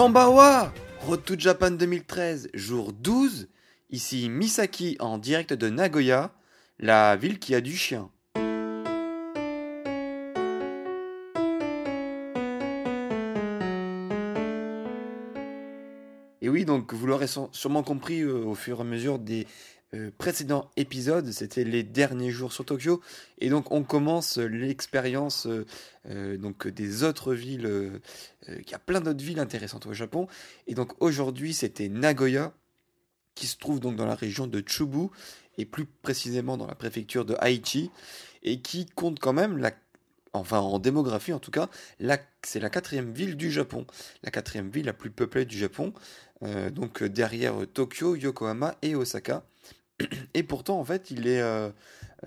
Kambawa Road to Japan 2013, jour 12. Ici Misaki en direct de Nagoya, la ville qui a du chien. Et oui, donc vous l'aurez sûrement compris euh, au fur et à mesure des euh, précédents épisodes, c'était les derniers jours sur Tokyo, et donc on commence l'expérience euh, donc des autres villes. il y a plein d'autres villes intéressantes au Japon, et donc aujourd'hui c'était Nagoya, qui se trouve donc dans la région de Chubu, et plus précisément dans la préfecture de Aichi, et qui compte quand même la enfin en démographie en tout cas, c'est la quatrième ville du Japon, la quatrième ville la plus peuplée du Japon, donc derrière Tokyo, Yokohama et Osaka. Et pourtant, en fait, il est, euh,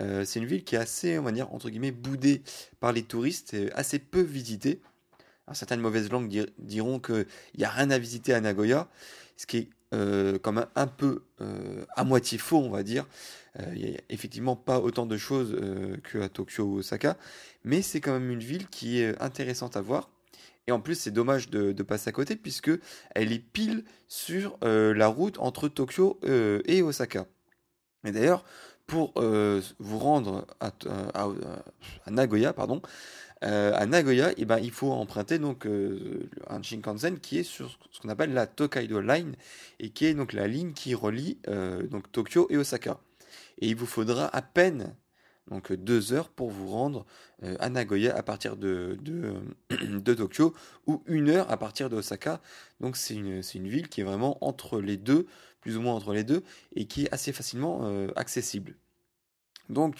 euh, c'est une ville qui est assez, on va dire, entre guillemets, boudée par les touristes, et assez peu visitée. certaines mauvaises langues diront qu'il n'y a rien à visiter à Nagoya, ce qui est euh, quand même un peu à moitié faux, on va dire. Il n'y a effectivement pas autant de choses qu'à Tokyo ou Osaka, mais c'est quand même une ville qui est intéressante à voir. Et en plus, c'est dommage de, de, passer à côté puisque elle est pile sur la route entre Tokyo et Osaka. Et d'ailleurs, pour euh, vous rendre à, Nagoya, pardon, euh, à Nagoya, eh ben, il faut emprunter donc euh, un Shinkansen qui est sur ce qu'on appelle la Tokaido Line et qui est donc la ligne qui relie donc Tokyo et Osaka. Et il vous faudra à peine donc deux heures pour vous rendre à Nagoya à partir de, de, de, Tokyo ou une heure à partir de Osaka. Donc c'est une, une ville qui est vraiment entre les deux plus ou moins entre les deux, et qui est assez facilement euh, accessible. Donc,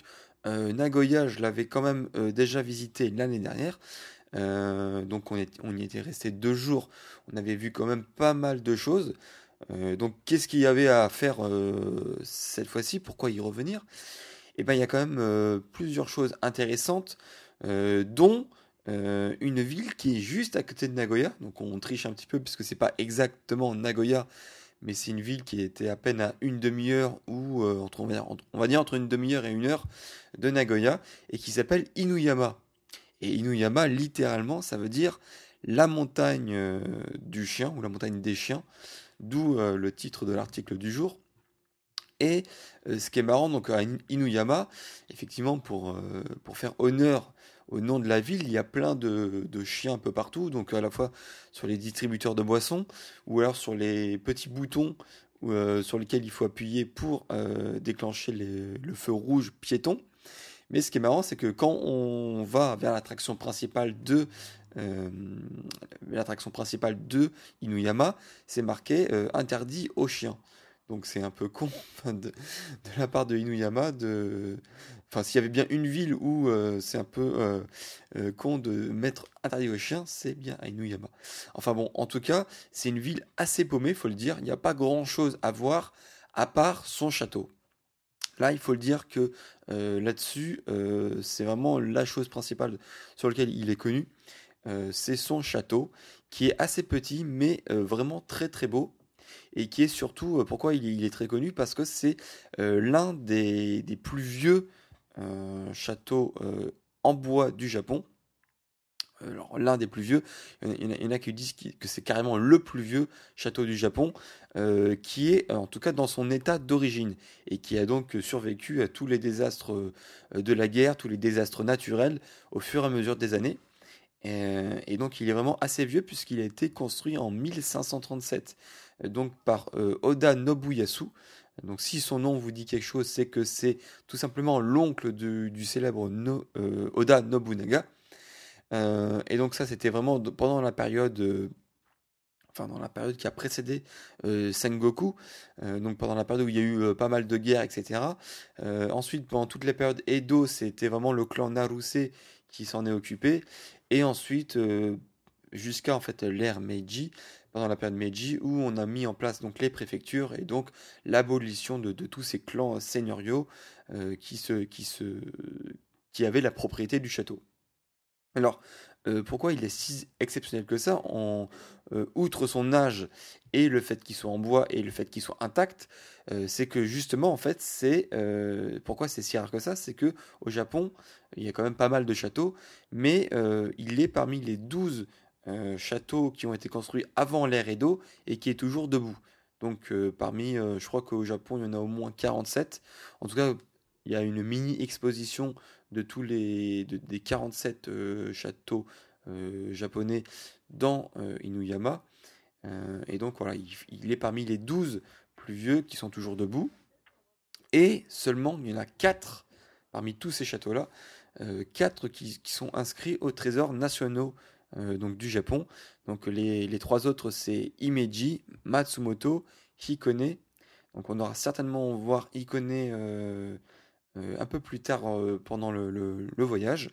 euh, Nagoya, je l'avais quand même euh, déjà visité l'année dernière. donc on, on, y était resté deux jours. On avait vu quand même pas mal de choses. donc qu'est-ce qu'il y avait à faire cette fois-ci? Pourquoi y revenir? Eh bien il y a quand même plusieurs choses intéressantes, dont une ville qui est juste à côté de Nagoya. Donc on triche un petit peu puisque c'est pas exactement Nagoya, mais c'est une ville qui était à peine à une demi-heure ou euh, on, va dire, entre une demi-heure et une heure de Nagoya et qui s'appelle Inuyama. Et Inuyama, littéralement, ça veut dire la montagne euh, du chien ou la montagne des chiens, d'où euh, le titre de l'article du jour. Et ce qui est marrant, donc à Inuyama, effectivement, pour faire honneur au nom de la ville, il y a plein de, chiens un peu partout, donc à la fois sur les distributeurs de boissons ou alors sur les petits boutons euh, sur lesquels il faut appuyer pour euh, déclencher le feu rouge piéton. Mais ce qui est marrant, c'est que quand on va vers l'attraction principale de euh, l'attraction principale de Inuyama, c'est marqué interdit aux chiens. Donc c'est un peu con de, la part de Inuyama de. Enfin, s'il y avait bien une ville où euh, c'est un peu euh, euh, con de mettre interdit aux chiens, c'est bien Inuyama. Enfin bon, en tout cas, c'est une ville assez paumée, faut le dire. Il n'y a pas grand chose à voir à part son château. Là, il faut le dire que là-dessus, c'est vraiment la chose principale sur laquelle il est connu. c'est son château, qui est assez petit, mais vraiment très très beau et qui est surtout, euh, pourquoi il est, très connu Parce que c'est euh, l'un des, plus vieux euh, châteaux en bois du Japon. L'un des plus vieux, il y, en a, qui disent que c'est carrément le plus vieux château du Japon, qui est en tout cas dans son état d'origine, et qui a donc survécu à tous les désastres de la guerre, tous les désastres naturels au fur et à mesure des années. et donc il est vraiment assez vieux puisqu'il a été construit en 1537 donc par euh, Oda Nobuyasu. Donc si son nom vous dit quelque chose, c'est que c'est tout simplement l'oncle du célèbre euh, Oda Nobunaga. Euh, et donc ça, c'était vraiment pendant la période enfin dans la période qui a précédé Sengoku, donc pendant la période où il y a eu pas mal de guerres, etc. ensuite, pendant toutes les périodes Edo, c'était vraiment le clan Naruse qui s'en est occupé, et ensuite jusqu'à en fait l'ère Meiji, pendant la période Meiji, où on a mis en place donc les préfectures et donc l'abolition de, tous ces clans seigneuriaux qui, se, qui, se, qui avaient la propriété du château. Alors, euh, pourquoi il est si exceptionnel que ça en, euh, Outre son âge et le fait qu'il soit en bois et le fait qu'il soit intact, euh, c'est que justement, en fait, c'est pourquoi c'est si rare que ça, c'est que au Japon, il y a quand même pas mal de châteaux, mais il est parmi les 12 châteaux qui ont été construits avant l'ère Edo et qui est toujours debout. Donc parmi, je crois qu'au Japon, il y en a au moins 47. En tout cas, il y a une mini exposition de tous les des 47 euh, châteaux euh, japonais dans euh, Inuyama. et donc voilà, il, est parmi les 12 plus vieux qui sont toujours debout. Et seulement, il y en a 4 parmi tous ces châteaux-là, 4 qui, sont inscrits aux trésors nationaux donc du Japon. Donc les, les trois autres, c'est Imeji, Matsumoto, Hikone. Donc on aura certainement voir Hikone euh, un peu plus tard euh, pendant le, voyage.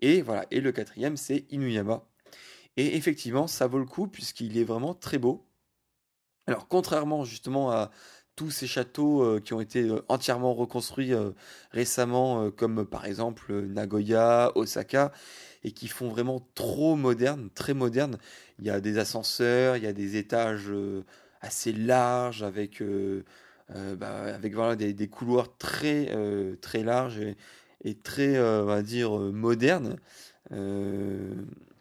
Et voilà, et le quatrième, c'est Inuyama. Et effectivement, ça vaut le coup puisqu'il est vraiment très beau. Alors, contrairement justement à tous ces châteaux euh, qui ont été entièrement reconstruits récemment, comme par exemple Nagoya, Osaka, et qui font vraiment trop moderne, très moderne. Il y a des ascenseurs, il y a des étages assez larges avec euh, bah, avec voilà, des, couloirs très, euh, très larges et, très, euh, on va dire, modernes.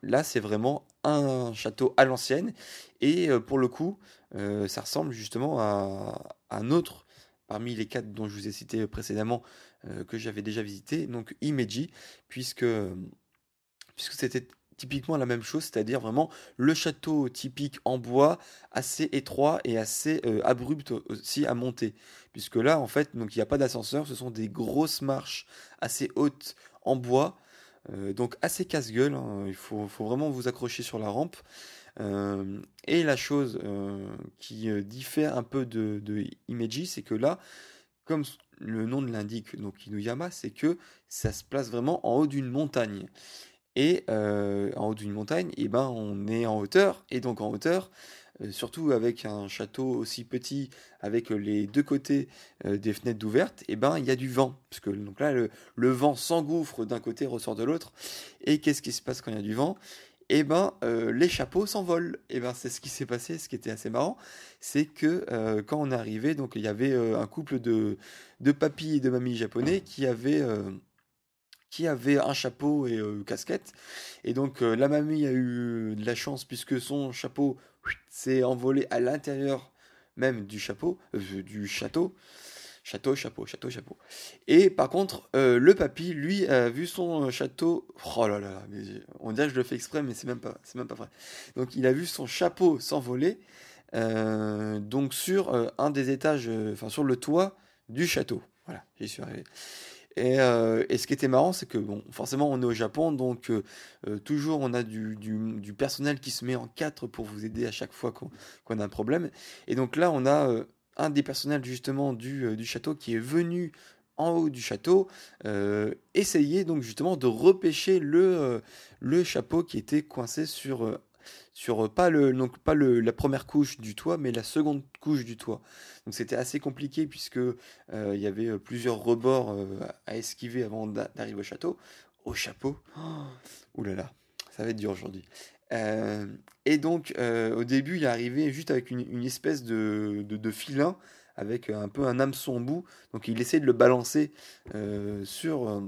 là, c'est vraiment un château à l'ancienne. Et pour le coup, ça ressemble justement à, un autre parmi les quatre dont je vous ai cité précédemment que j'avais déjà visité, donc Imeji, puisque puisque c'était typiquement la même chose, c'est-à-dire vraiment le château typique en bois, assez étroit et assez euh, abrupt aussi à monter. Puisque là, en fait, il n'y a pas d'ascenseur, ce sont des grosses marches assez hautes en bois, euh, donc assez casse-gueule. Hein. il faut, vraiment vous accrocher sur la rampe. Euh, et la chose qui diffère un peu de, de Imeji, c'est que là, comme le nom de l'indique, donc Inuyama, c'est que ça se place vraiment en haut d'une montagne. Et euh, en haut d'une montagne, et eh ben, on est en hauteur. Et donc en hauteur, euh, surtout avec un château aussi petit, avec les deux côtés euh, des fenêtres ouvertes, et eh ben, il y a du vent. Parce que donc là, le, vent s'engouffre d'un côté, ressort de l'autre. Et qu'est-ce qui se passe quand il y a du vent? Et eh ben les chapeaux s'envolent. Et ben c'est ce qui s'est passé, ce qui était assez marrant, c'est que quand on est arrivé, donc il y avait un couple de, de papis et de mamies japonais qui avaient qui avait un chapeau et une casquette. Et donc euh, la mamie a eu de la chance puisque son chapeau s'est envolé à l'intérieur même du chapeau, euh, du château. Château, chapeau, château, chapeau. Et par contre, euh, le papy, lui, a vu son château. Oh là là, on dirait que je le fais exprès, mais c'est même pas, c'est même pas vrai. Donc, il a vu son chapeau s'envoler, donc sur un des étages, enfin sur le toit du château. Voilà, j'y suis arrivé. Euh, et, ce qui était marrant, c'est que bon, forcément, on est au Japon, donc euh, euh, toujours on a du, du, personnel qui se met en quatre pour vous aider à chaque fois qu'on a un problème. Et donc là, on a un des personnels justement du, du, château qui est venu en haut du château essayer donc justement de repêcher le, le chapeau qui était coincé sur euh, pas le donc pas la première couche du toit mais la seconde couche du toit. Donc c'était assez compliqué puisque euh, il y avait euh, plusieurs rebords à esquiver avant d'arriver au château. Au chapeau. Oh, là là ça va être dur aujourd'hui et donc au début il est arrivé juste avec une, espèce de, de, filin avec un peu un hameçon bout donc il essaie de le balancer sur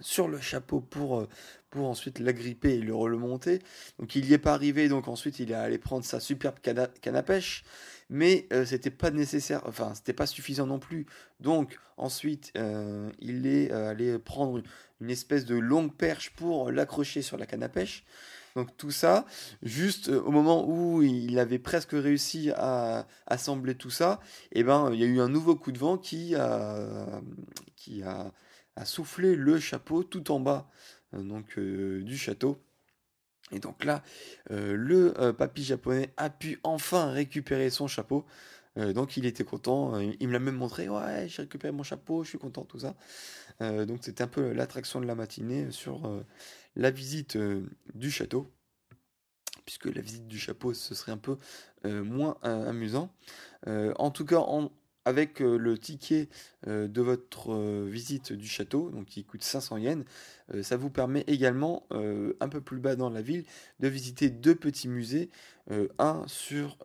sur le chapeau pour, euh, pour ensuite l'agripper et le remonter. Donc il n'y est pas arrivé, donc ensuite il est allé prendre sa superbe canne à pêche, mais euh, c'était pas nécessaire, enfin c'était pas suffisant non plus. Donc ensuite euh, il est allé prendre une espèce de longue perche pour l'accrocher sur la canne à pêche. Donc tout ça, juste au moment où il avait presque réussi à assembler tout ça, eh ben il y a eu un nouveau coup de vent qui a, qui a soufflé le chapeau tout en bas euh, euh, du château. Et donc là, le papy japonais a pu enfin récupérer son chapeau. Donc il était content. Il me l'a même montré. Ouais, j'ai récupéré mon chapeau, je suis content, tout ça. donc c'était un peu l'attraction de la matinée sur la visite du château puisque la visite du chapeau, ce serait un peu moins amusant. en tout cas, avec le ticket de votre visite du château, donc qui coûte 500 yens, ça vous permet également, un peu plus bas dans la ville, de visiter deux petits musées. un sur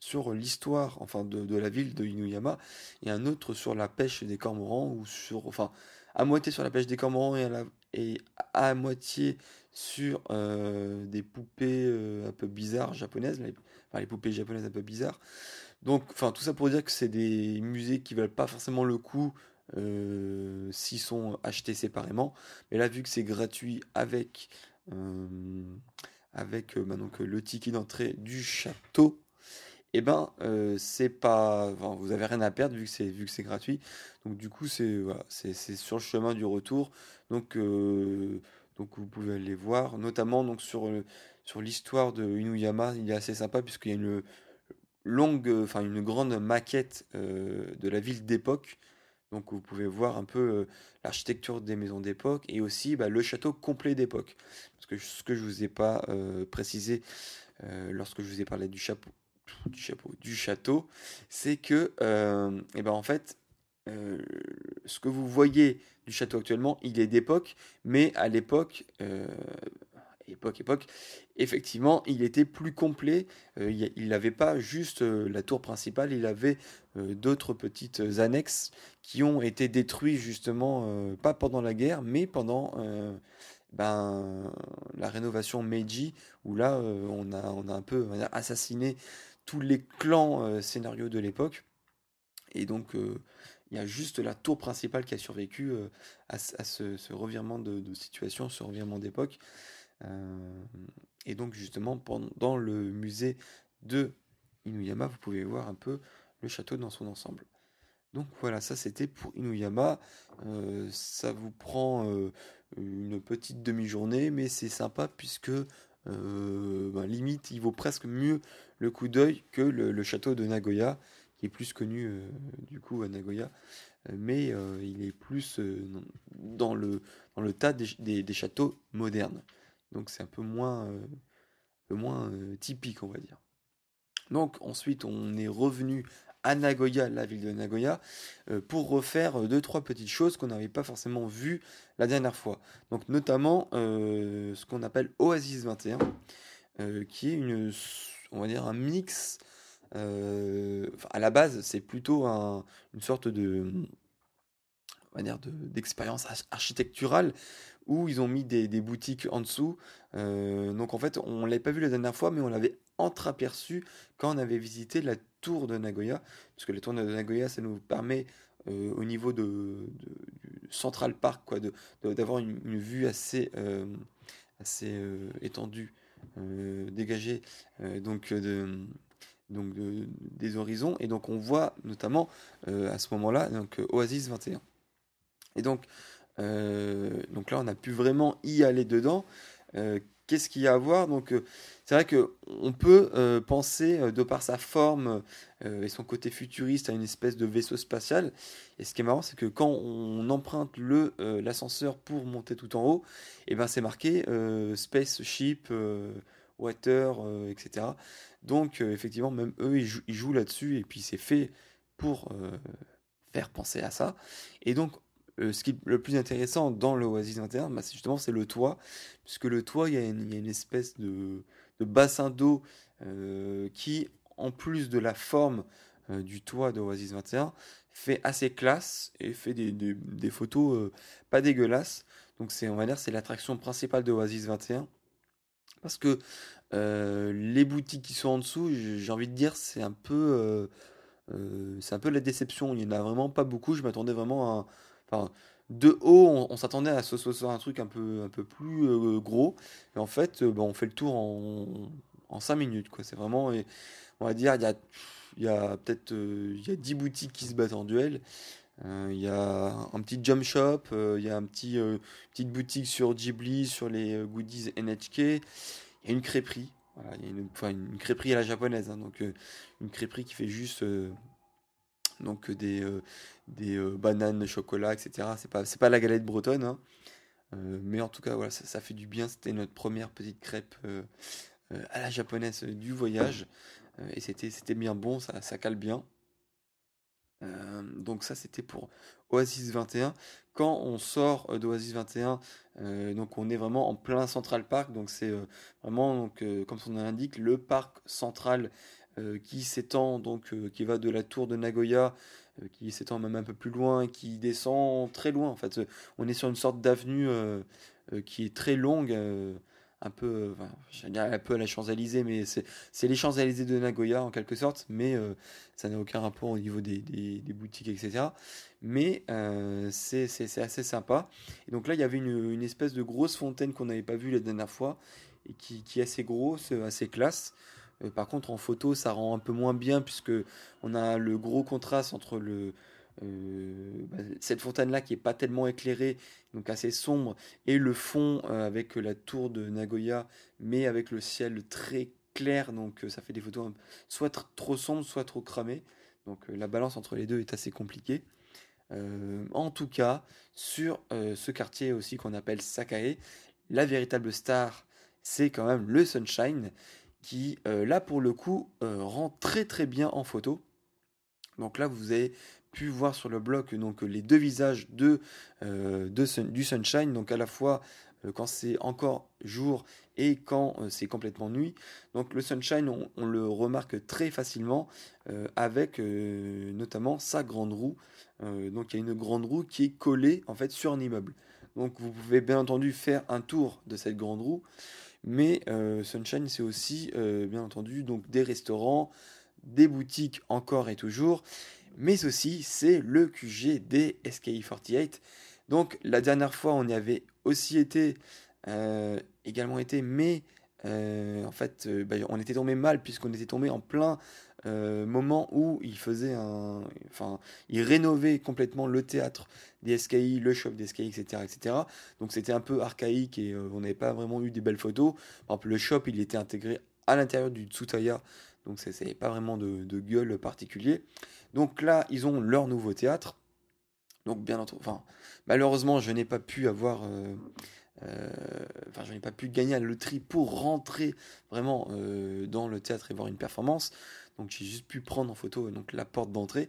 sur l'histoire enfin de, la ville de Inuyama et un autre sur la pêche des cormorans ou sur enfin à moitié sur la pêche des cormorans et à, moitié sur euh, des poupées euh, un peu bizarres japonaises, les, enfin, les poupées japonaises un peu bizarres. Donc, enfin, tout ça pour dire que c'est des musées qui valent pas forcément le coup euh, s'ils sont achetés séparément. Mais là, vu que c'est gratuit avec, avec donc, le ticket d'entrée du château, eh ben c'est pas vous avez rien à perdre vu que c'est vu que c'est gratuit donc du coup c'est sur le chemin du retour donc donc vous pouvez aller voir, notamment euh, sur l'histoire de Inuyama, il est assez sympa puisqu'il y a une longue, enfin une grande maquette euh, de la ville d'époque. Donc vous pouvez voir un peu euh, l'architecture des maisons d'époque et aussi bah, le château complet d'époque. Parce que ce que je vous ai pas précisé lorsque je vous ai parlé du chapeau, du chapeau, du château, c'est que, et eh ben en fait, ce que vous voyez du château actuellement, il est d'époque, mais à l'époque, euh, époque, époque, effectivement, il était plus complet. Euh, il n'avait pas juste euh, la tour principale, il avait d'autres petites annexes qui ont été détruites justement, pas pendant la guerre, mais pendant ben, la rénovation Meiji, où là, on, a, on a un peu assassiné tous les clans scénarios de l'époque. Et donc, il y a juste la tour principale qui a survécu euh, à, ce, revirement de, situation, ce revirement d'époque. Euh, et donc justement, dans le musée de Inuyama, vous pouvez voir un peu le château dans son ensemble. Donc voilà, ça c'était pour Inuyama. Euh, ça vous prend une petite demi-journée, mais c'est sympa puisque ben, limite, il vaut presque mieux le coup d'œil que le, château de Nagoya qui est plus connu euh, du coup à Nagoya, euh, mais euh, il est plus dans, le, dans le tas des, des, châteaux modernes. Donc c'est un peu moins, un peu moins typique, on va dire. Donc ensuite, on est revenu à Nagoya, la ville de Nagoya, pour refaire deux trois petites choses qu'on n'avait pas forcément vues la dernière fois. Donc notamment ce qu'on appelle Oasis 21, qui est une, on va dire un mix euh, à la base, c'est plutôt une sorte de d'expérience architecturale où ils ont mis des, boutiques en dessous. Euh, donc en fait, on l'avait pas vu la dernière fois, mais on l'avait entreaperçu quand on avait visité la tour de Nagoya, parce que la tour de Nagoya, ça nous permet euh, au niveau de, du Central Park, quoi, d'avoir une, vue assez assez étendue, dégagée, donc de donc des horizons. Et donc on voit notamment euh, à ce moment-là donc euh, Oasis 21. Et donc, euh, donc là on a pu vraiment y aller dedans. Qu'est-ce qu'il y a à voir Donc c'est vrai que on peut penser de par sa forme et son côté futuriste à une espèce de vaisseau spatial. Et ce qui est marrant, c'est que quand on emprunte le l'ascenseur pour monter tout en haut, et eh ben c'est marqué spaceship, water, etc. Donc, euh, effectivement, même eux, ils, jouent, là-dessus, et puis c'est fait pour euh, faire penser à ça. Et donc, euh, ce qui est le plus intéressant dans le Oasis 21, bah, justement, c'est le toit, puisque le toit, il y a une, espèce de, bassin d'eau qui, en plus de la forme du toit de Oasis 21, fait assez classe et fait des, photos pas dégueulasses. Donc, c'est, on va dire, c'est l'attraction principale de Oasis 21. Parce que euh, les boutiques qui sont en dessous, j'ai envie de dire, c'est un peu, euh, euh, c'est un peu la déception. Il n'y en a vraiment pas beaucoup. Je m'attendais vraiment à, de haut, on, s'attendait à ce soit un truc un peu, un peu plus gros. Et en fait, bah, on fait le tour en, en 5 minutes. C'est vraiment, on va dire, il y a, il peut-être, il y a 10 boutiques qui se battent en duel. Il y a un petit jump shop, il y a un petit petite boutique sur Ghibli, sur les goodies NHK. Il y a une crêperie. Il une, une à la japonaise, hein, donc une crêperie qui fait juste donc des, des bananes, chocolat, etc. C'est pas, pas la galette bretonne, hein. mais en tout cas, voilà, ça, fait du bien. C'était notre première petite crêpe à la japonaise du voyage. et c'était, bien bon, ça, ça cale bien. Euh, donc ça c'était pour Oasis 21. Quand on sort euh, d'Oasis 21, euh, donc on est vraiment en plein Central Park, donc c'est vraiment donc comme son nom l'indique le parc central qui s'étend donc qui va de la tour de Nagoya, qui s'étend même un peu plus loin, qui descend très loin. En fait, on est sur une sorte d'avenue qui est très longue un peu, un peu à la Champs-Élysées, mais c'est les Champs-Élysées de Nagoya en quelque sorte, mais euh, ça n'a aucun rapport au niveau des, boutiques, etc. Mais euh, c'est assez sympa. Et donc là, il y avait une, une espèce de grosse fontaine qu'on n'avait pas vue la dernière fois, et qui, qui, est assez grosse, assez classe. Par contre, en photo, ça rend un peu moins bien, puisque on a le gros contraste entre euh, bah, cette fontaine-là qui est pas tellement éclairée, donc assez sombre, et le fond euh, avec la tour de Nagoya, mais avec le ciel très clair, donc euh, ça fait des photos soit trop sombres, soit trop cramées. Donc la balance entre les deux est assez compliquée. en tout cas, sur ce quartier aussi qu'on appelle Sakae, la véritable star, c'est quand même le Sunshine, qui là pour le coup rend très très bien en photo. Donc là, vous avez pu voir sur le blog donc les deux visages de, euh, du sunshine, donc à la fois euh, quand c'est encore jour et quand euh, c'est complètement nuit. Donc le sunshine, on, le remarque très facilement avec notamment sa grande roue. donc il y a une grande roue qui est collée en fait sur un immeuble. Donc vous pouvez bien entendu faire un tour de cette grande roue, mais sunshine c'est aussi bien entendu donc des restaurants, des boutiques encore et toujours mais aussi c'est le QG des SKI48. Donc la dernière fois on y avait aussi été, euh, également été, mais euh, en fait euh, bah, on était tombé mal puisqu'on était tombé en plein moment où il faisait un, enfin il rénovait complètement le théâtre des SKI, le shop des SKI, etc., etc. Donc c'était un peu archaïque et on n'avait pas vraiment eu des belles photos. Par exemple le shop il était intégré à l'intérieur du Tsutaya, donc c'est pas vraiment de, gueule particulier. Donc là, ils ont leur nouveau théâtre. Donc bien entendu, enfin, malheureusement, je n'ai pas pu avoir, euh, euh, enfin, je n'ai pas pu gagner la loterie pour rentrer vraiment euh, dans le théâtre et voir une performance. Donc j'ai juste pu prendre en photo donc la porte d'entrée,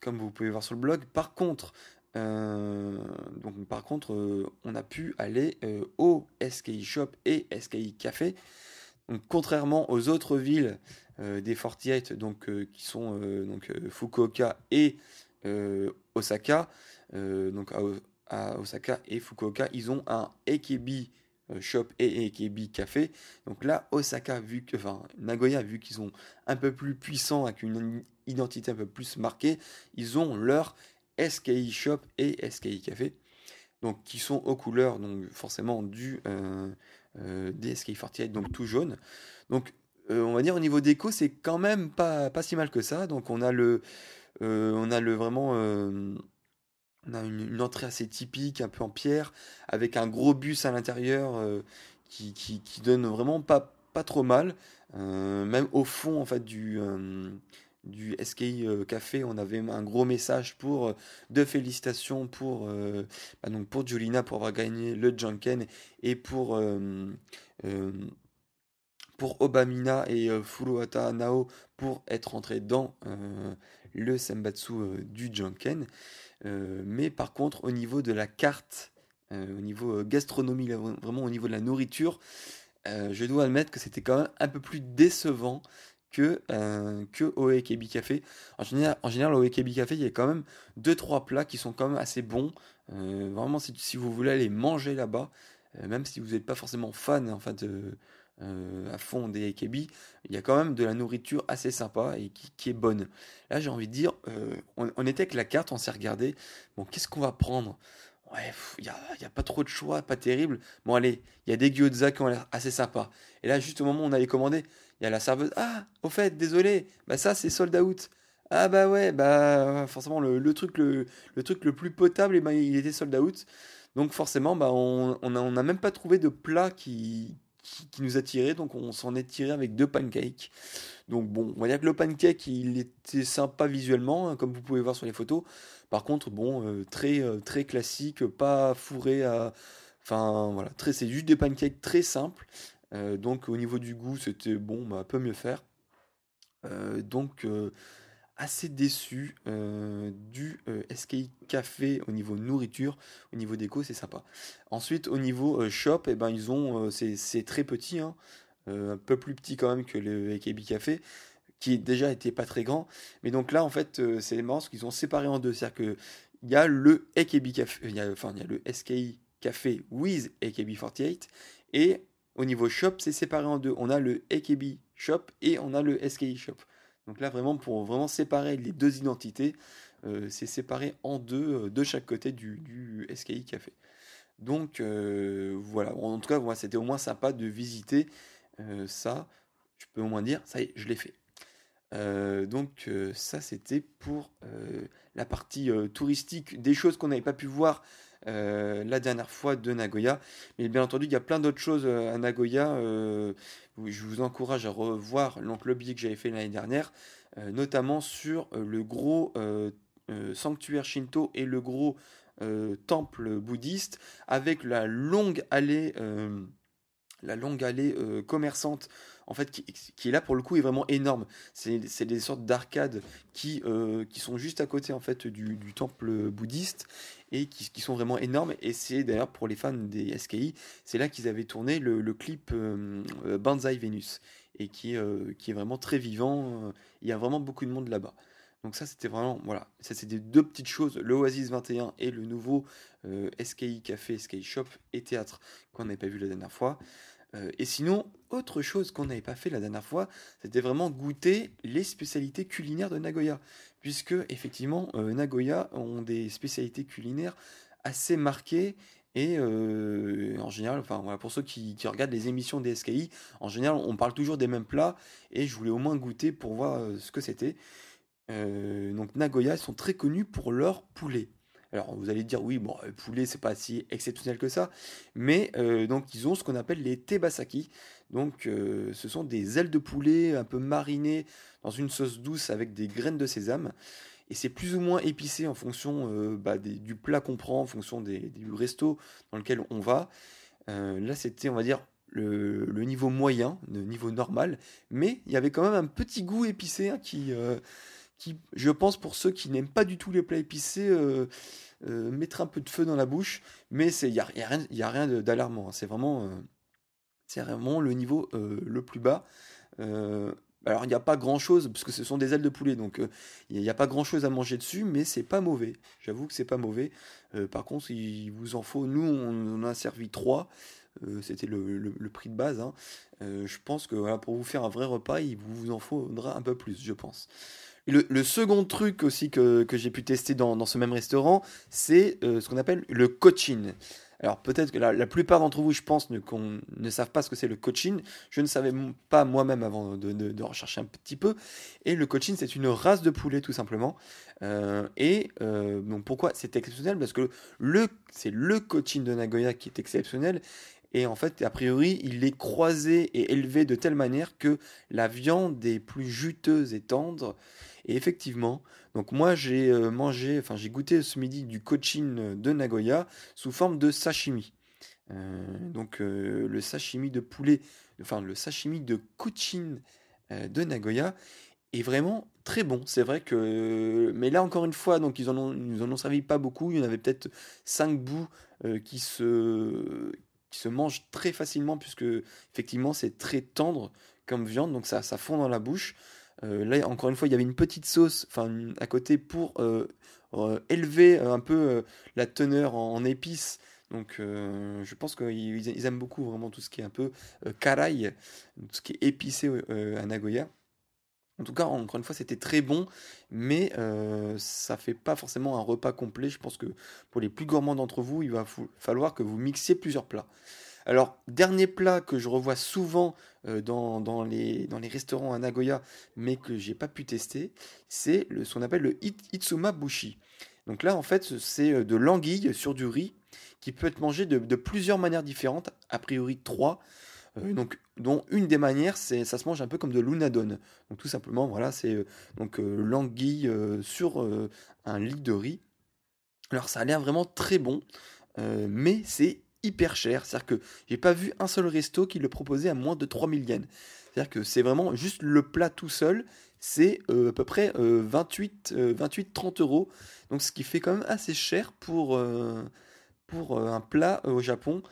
comme vous pouvez voir sur le blog. Par contre, donc par contre, on a pu aller au SKI Shop et SKI Café. Donc contrairement aux autres villes euh, des 48 donc, euh, qui sont euh, donc, Fukuoka et Osaka. donc à, Osaka et Fukuoka, ils ont un Ekebi shop et Ekebi café. Donc là, Osaka, vu que, enfin, Nagoya, vu qu'ils sont un peu plus puissants, avec une identité un peu plus marquée, ils ont leur SKI shop et SKI café. Donc qui sont aux couleurs, donc forcément du des SKI48, donc tout jaune. Donc euh, on va dire au niveau déco, c'est quand même pas, pas si mal que ça. Donc on a le, euh, on a le vraiment, euh, on a une, entrée assez typique, un peu en pierre, avec un gros bus à l'intérieur qui, qui, qui, donne vraiment pas, pas trop mal. même au fond en fait du du SKI Café, on avait un gros message pour de félicitations pour bah donc pour Julina pour avoir gagné le Junken et pour pour Obamina et euh, Furuhata Nao pour être entrés dans euh, le Senbatsu euh, du Janken. Mais par contre, au niveau de la carte, au niveau gastronomie, vraiment au niveau de la nourriture, je dois admettre que c'était quand même un peu plus décevant que, Ekebi Café. En général, en Café, il y a quand même 2-3 plats qui sont quand même assez bons. vraiment, si, si, vous voulez aller manger là-bas, même si vous n'êtes pas forcément fan en fait, de, euh, à fond des AKB, il y a quand même de la nourriture assez sympa et qui, est bonne. Là, j'ai envie de dire, euh, on, était avec la carte, on s'est regardé. Bon, qu'est-ce qu'on va prendre? Ouais, il n'y a, pas trop de choix, pas terrible. Bon, allez, il y a des gyoza qui ont l'air assez sympas. Et là, juste au moment où on allait commander, il y a la serveuse. Ah, au fait, désolé, bah ça, c'est sold out. Ah bah ouais, bah forcément le, truc, le, truc le plus potable, eh ben, il était sold out. Donc forcément, bah, on n'a on a même pas trouvé de plat qui, qui, nous a tiré, donc on s'en est tiré avec deux pancakes. Donc bon, on va dire que le pancake, il était sympa visuellement, hein, comme vous pouvez voir sur les photos. Par contre, bon, euh, très, euh, très classique, pas fourré à... Enfin voilà, c'est juste des pancakes très simples. Euh, donc au niveau du goût, c'était bon, bah, peut mieux faire. donc assez déçu euh, du euh, SKI Café au niveau nourriture, au niveau déco, c'est sympa. Ensuite, au niveau euh, shop, et eh ben, ils ont, c'est très petit, hein, un peu plus petit quand même que le AKB Café, qui déjà était pas très grand. Mais donc là, en fait, c'est marrant parce qu'ils ont séparé en deux. C'est-à-dire qu'il y a le AKB Café, y a, enfin, il y a le SKI Café with AKB48, et au niveau shop, c'est séparé en deux. On a le AKB Shop et on a le SKI Shop. Donc là, vraiment, pour vraiment séparer les deux identités, euh, c'est séparé en deux euh, de chaque côté du, SKI Café. Donc euh, voilà, en tout cas, c'était au moins sympa de visiter ça. Je peux au moins dire, ça y est, je l'ai fait. donc ça, c'était pour la partie touristique, des choses qu'on n'avait pas pu voir euh, la dernière fois de Nagoya. Mais bien entendu, il y a plein d'autres choses euh, à Nagoya. Euh, je vous encourage à revoir le billet que j'avais fait l'année dernière, notamment sur le gros sanctuaire Shinto et le gros temple bouddhiste, avec la longue allée, la longue allée commerçante en fait, qui, est là pour le coup est vraiment énorme. C'est des sortes d'arcades qui, euh, qui sont juste à côté en fait du, temple bouddhiste et qui, sont vraiment énormes. Et c'est d'ailleurs pour les fans des SKI, c'est là qu'ils avaient tourné le, clip euh, euh, Banzai Venus et qui, qui est vraiment très vivant. Il y a vraiment beaucoup de monde là-bas. Donc ça, c'était vraiment, voilà, ça des deux petites choses, le Oasis 21 et le nouveau SKI Café, SKI Shop et Théâtre qu'on n'avait pas vu la dernière fois. Euh, et sinon, autre chose qu'on n'avait pas fait la dernière fois, c'était vraiment goûter les spécialités culinaires de Nagoya. Puisque, effectivement, euh, Nagoya ont des spécialités culinaires assez marquées. Et euh, en général, pour ceux qui, regardent les émissions des SKI, en général, on parle toujours des mêmes plats. Et je voulais au moins goûter pour voir ce que c'était. donc, Nagoya, sont très connus pour leur poulet. Alors vous allez dire oui, bon, le poulet c'est pas si exceptionnel que ça, mais euh, donc ils ont ce qu'on appelle les tebasaki. Donc euh, ce sont des ailes de poulet un peu marinées dans une sauce douce avec des graines de sésame. Et c'est plus ou moins épicé en fonction euh, bah, du plat qu'on prend, en fonction du resto dans lequel on va. là c'était on va dire le, niveau moyen, le niveau normal, mais il y avait quand même un petit goût épicé hein, qui je pense, pour ceux qui n'aiment pas du tout les plats épicés, euh, euh, mettre un peu de feu dans la bouche. Mais il n'y a, rien, d'alarmant. Hein. C'est vraiment, euh, vraiment le niveau le plus bas. alors, il n'y a pas grand chose, parce que ce sont des ailes de poulet, donc il n'y a, pas grand chose à manger dessus, mais c'est pas mauvais. J'avoue que c'est pas mauvais. par contre, il vous en faut. Nous, on, en a servi trois. C'était le, prix de base. Hein. je pense que voilà, pour vous faire un vrai repas, il vous en faudra un peu plus, je pense. Le, second truc aussi que, j'ai pu tester dans, ce même restaurant, c'est euh, ce qu'on appelle le coaching. Alors peut-être que la, plupart d'entre vous, je pense, ne, savent pas ce que c'est le coaching. Je ne savais pas moi-même avant de, rechercher un petit peu. Et le coaching, c'est une race de poulet tout simplement. Euh, et euh, donc pourquoi c'est exceptionnel? Parce que c'est le coaching de Nagoya qui est exceptionnel. Et en fait, a priori, il est croisé et élevé de telle manière que la viande est plus juteuse et tendre. Et effectivement, donc moi j'ai euh, mangé, enfin j'ai goûté ce midi du cochin de Nagoya sous forme de sashimi. Euh, donc euh, le sashimi de poulet, enfin le sashimi de cochin de Nagoya est vraiment très bon. C'est vrai que, mais là encore une fois, donc ils en ont, nous en ont servi pas beaucoup. Il y en avait peut-être cinq bouts qui se se mangent très facilement puisque effectivement c'est très tendre comme viande, donc ça, ça fond dans la bouche. Euh, là, encore une fois, il y avait une petite sauce à côté pour euh, euh, élever un peu la teneur en, épices. Donc, je pense qu'ils aiment beaucoup vraiment tout ce qui est un peu karaï, tout ce qui est épicé à Nagoya. En tout cas, encore une fois, c'était très bon, mais ça fait pas forcément un repas complet. Je pense que pour les plus gourmands d'entre vous, il va falloir que vous mixiez plusieurs plats. Alors, dernier plat que je revois souvent euh, dans, les, restaurants à Nagoya, mais que j'ai pas pu tester, c'est ce qu'on appelle le Itsuma Bushi. Donc là, en fait, c'est euh, de l'anguille sur du riz qui peut être mangé de plusieurs manières différentes, a priori trois. Euh, donc, dont une des manières, c'est ça se mange un peu comme de l'unadon. Donc tout simplement, voilà, c'est donc l'anguille sur un lit de riz. Alors ça a l'air vraiment très bon, mais c'est hyper cher. C'est-à-dire que j'ai pas vu un seul resto qui le proposait à moins de 3000 yens. C'est-à-dire que c'est vraiment juste le plat tout seul, c'est euh, à peu près 28, euh, 28-30 euh, euros. Donc ce qui fait quand même assez cher pour un plat au Japon.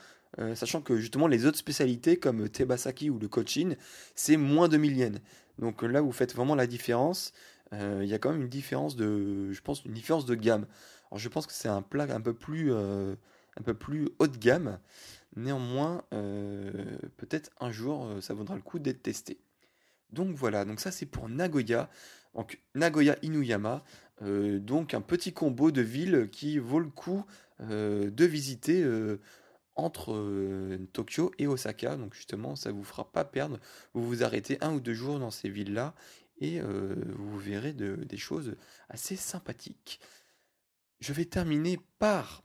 Sachant que justement les autres spécialités comme Tebasaki ou le Cochin, c'est moins de 1000 yens. Donc là vous faites vraiment la différence. Il y a quand même une différence de, je pense, une différence de gamme. Alors je pense que c'est un plat un peu plus un peu plus haut de gamme. Néanmoins, euh, peut-être un jour, euh, ça vaudra le coup d'être testé. Donc voilà, donc ça c'est pour Nagoya. Donc Nagoya Inuyama, euh, donc un petit combo de villes qui vaut le coup de visiter entre Tokyo et Osaka. Donc justement, ça vous fera pas perdre. Vous vous arrêtez un ou deux jours dans ces villes-là et vous verrez des choses assez sympathiques. Je vais terminer par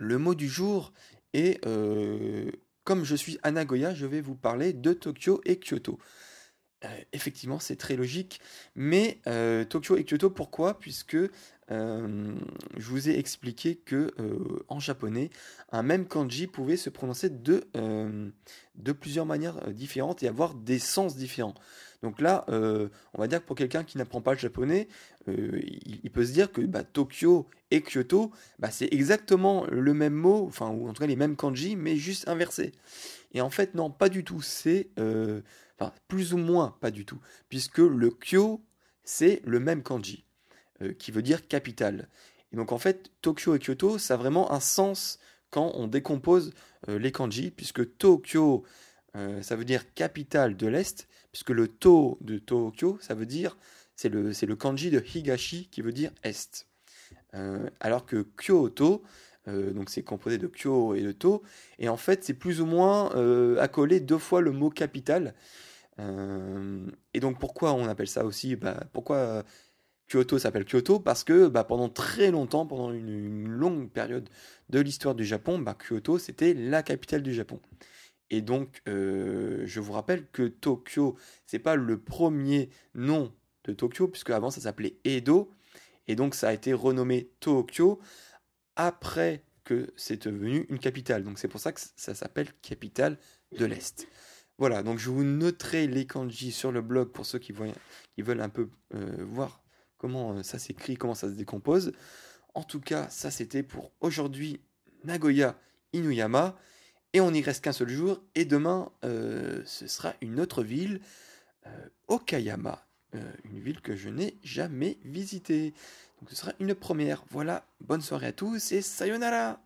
le mot du jour est, euh, comme je suis à Nagoya, je vais vous parler de Tokyo et Kyoto. Euh, effectivement, c'est très logique, mais euh, Tokyo et Kyoto, pourquoi? Puisque je vous ai expliqué que en japonais, un même kanji pouvait se prononcer de plusieurs manières différentes et avoir des sens différents. Donc là, on va dire que pour quelqu'un qui n'apprend pas le japonais, il, peut se dire que bah, Tokyo et Kyoto, bah, c'est exactement le même mot, enfin, ou en tout cas les mêmes kanji, mais juste inversé. Et en fait, non, pas du tout. C'est, enfin, plus ou moins pas du tout, puisque le Kyo, c'est le même kanji. Euh, qui veut dire capitale. Et donc en fait, Tokyo et Kyoto, ça a vraiment un sens quand on décompose euh, les kanji, puisque Tokyo, euh, ça veut dire capitale de l'Est, puisque le To de Tokyo, ça veut dire, c'est le, le kanji de Higashi qui veut dire Est. alors que Kyoto, donc c'est composé de Kyo et de To, et en fait c'est plus ou moins accolé deux fois le mot capitale. et donc pourquoi on appelle ça aussi bah, Pourquoi Kyoto s'appelle Kyoto? Parce que bah, pendant très longtemps, pendant une, longue période de l'histoire du Japon, bah, Kyoto c'était la capitale du Japon. Et donc, euh, je vous rappelle que Tokyo, c'est pas le premier nom de Tokyo, puisque avant ça s'appelait Edo, et donc ça a été renommé Tokyo après que c'est devenu une capitale. Donc c'est pour ça que ça s'appelle capitale de l'Est. Voilà, donc je vous noterai les kanji sur le blog pour ceux qui, veulent un peu euh, voir comment euh, ça s'écrit, comment ça se décompose. En tout cas, ça c'était pour aujourd'hui Nagoya Inuyama et on n'y reste qu'un seul jour, et demain, euh, ce sera une autre ville, euh, Okayama, euh, une ville que je n'ai jamais visitée. Donc ce sera une première. Voilà, bonne soirée à tous et sayonara.